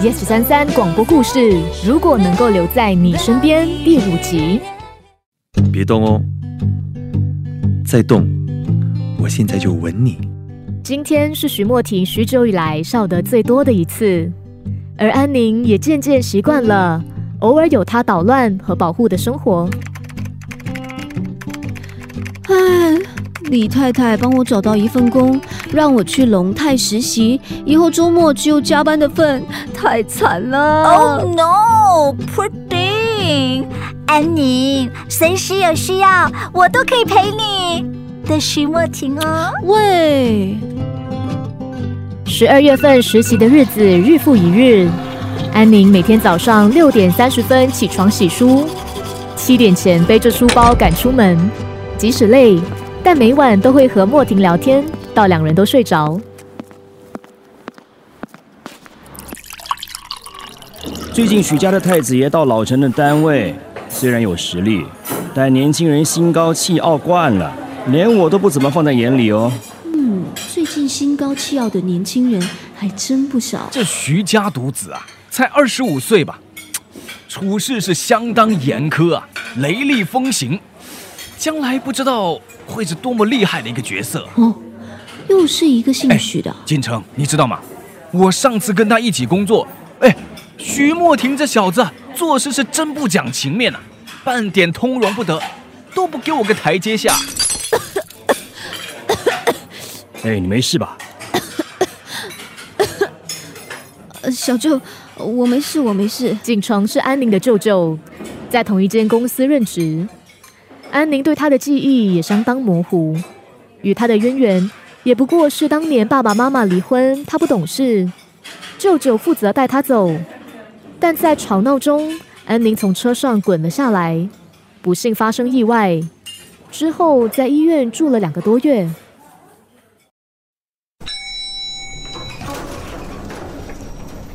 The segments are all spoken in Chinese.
Yes 三三广播故事，如果能够留在你身边，第五集。别动哦，再动，我现在就吻你。今天是徐莫婷许久以来笑得最多的一次，而安宁也渐渐习惯了偶尔有他捣乱和保护的生活。唉，李太太帮我找到一份工，让我去龙泰实习，以后周末只有加班的份，太惨了。Oh no, thing！安宁，随时有需要，我都可以陪你的徐莫婷哦。喂，十二月份实习的日子日复一日，安宁每天早上六点三十分起床洗漱，七点前背着书包赶出门，即使累，但每晚都会和莫婷聊天，到两人都睡着。最近许家的太子爷到老陈的单位，虽然有实力，但年轻人心高气傲惯了，连我都不怎么放在眼里哦。嗯，最近心高气傲的年轻人还真不少。这徐家独子啊，才二十五岁吧，处事是相当严苛啊，雷厉风行，将来不知道会是多么厉害的一个角色。哦，又是一个姓许的。金城，你知道吗？我上次跟他一起工作，哎，徐莫婷这小子做事是真不讲情面呐、半点通融不得，都不给我个台阶下。哎，你没事吧？呃，小舅，我没事，我没事。景城是安宁的舅舅，在同一间公司任职。安宁对他的记忆也相当模糊，与他的渊源也不过是当年爸爸妈妈离婚，他不懂事，舅舅负责带他走。但在吵闹中，安宁从车上滚了下来，不幸发生意外，之后在医院住了两个多月。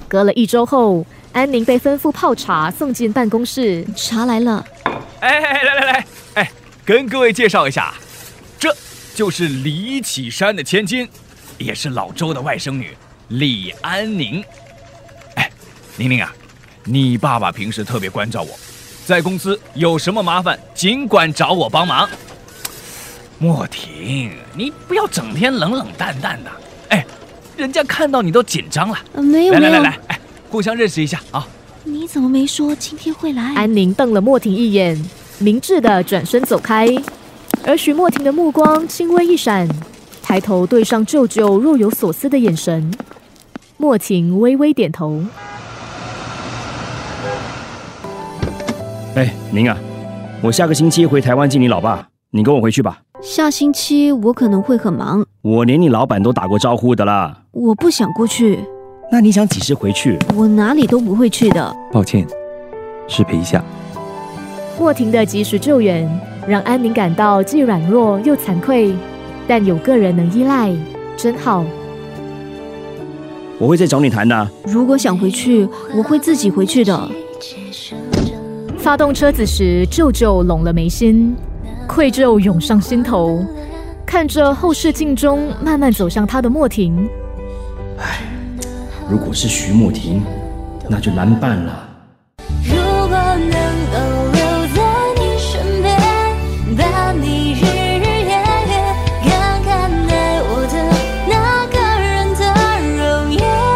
隔了一周后，安宁被吩咐泡茶送进办公室。茶来了，哎，来来来，哎，跟各位介绍一下，这就是李启山的千金，也是老周的外甥女李安宁。哎，宁宁啊，你爸爸平时特别关照我，在公司有什么麻烦尽管找我帮忙。莫婷，你不要整天冷冷淡淡的，哎，人家看到你都紧张了。呃，没有没有。来来来来，哎，互相认识一下啊。你怎么没说今天会来？安宁瞪了莫婷一眼，明智的转身走开。而许莫婷的目光轻微一闪，抬头对上舅舅若有所思的眼神。莫婷微微点头。哎，您啊，我下个星期回台湾见你老爸，你跟我回去吧。下星期我可能会很忙，我连你老板都打过招呼的啦。我不想过去，那你想几时回去？我哪里都不会去的。抱歉，失陪一下。莫婷的及时救援让安宁感到既软弱又惭愧，但有个人能依赖，真好。我会再找你谈的。如果想回去，我会自己回去的。发动车子时，舅舅拢了眉心，愧疚涌上心头。看着后视镜中慢慢走向他的莫婷，如果是徐莫婷，那就难办了。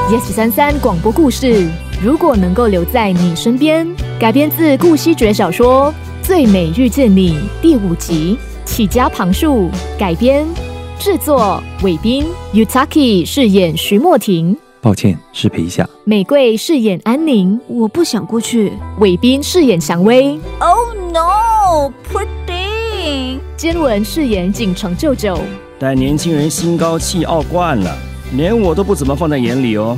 Yes 三三广播故事，如果能够留在你身边，改编自顾惜爵小说《最美遇见你》第五集，起家旁述改编，制作韦斌，Utaki 饰演徐莫婷，抱歉，失陪一下。玫瑰饰演安宁，我不想过去。韦斌饰演蔷薇，Oh no, poor thing！坚文饰演锦城舅舅。但年轻人心高气傲惯了，连我都不怎么放在眼里哦。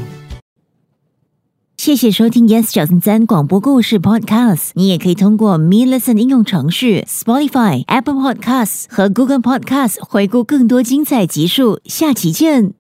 谢谢收听 Yes 小森三广播故事 Podcast。你也可以通过 Me Listen 应用程序、Spotify、Apple Podcasts 和 Google Podcasts 回顾更多精彩集数。下期见。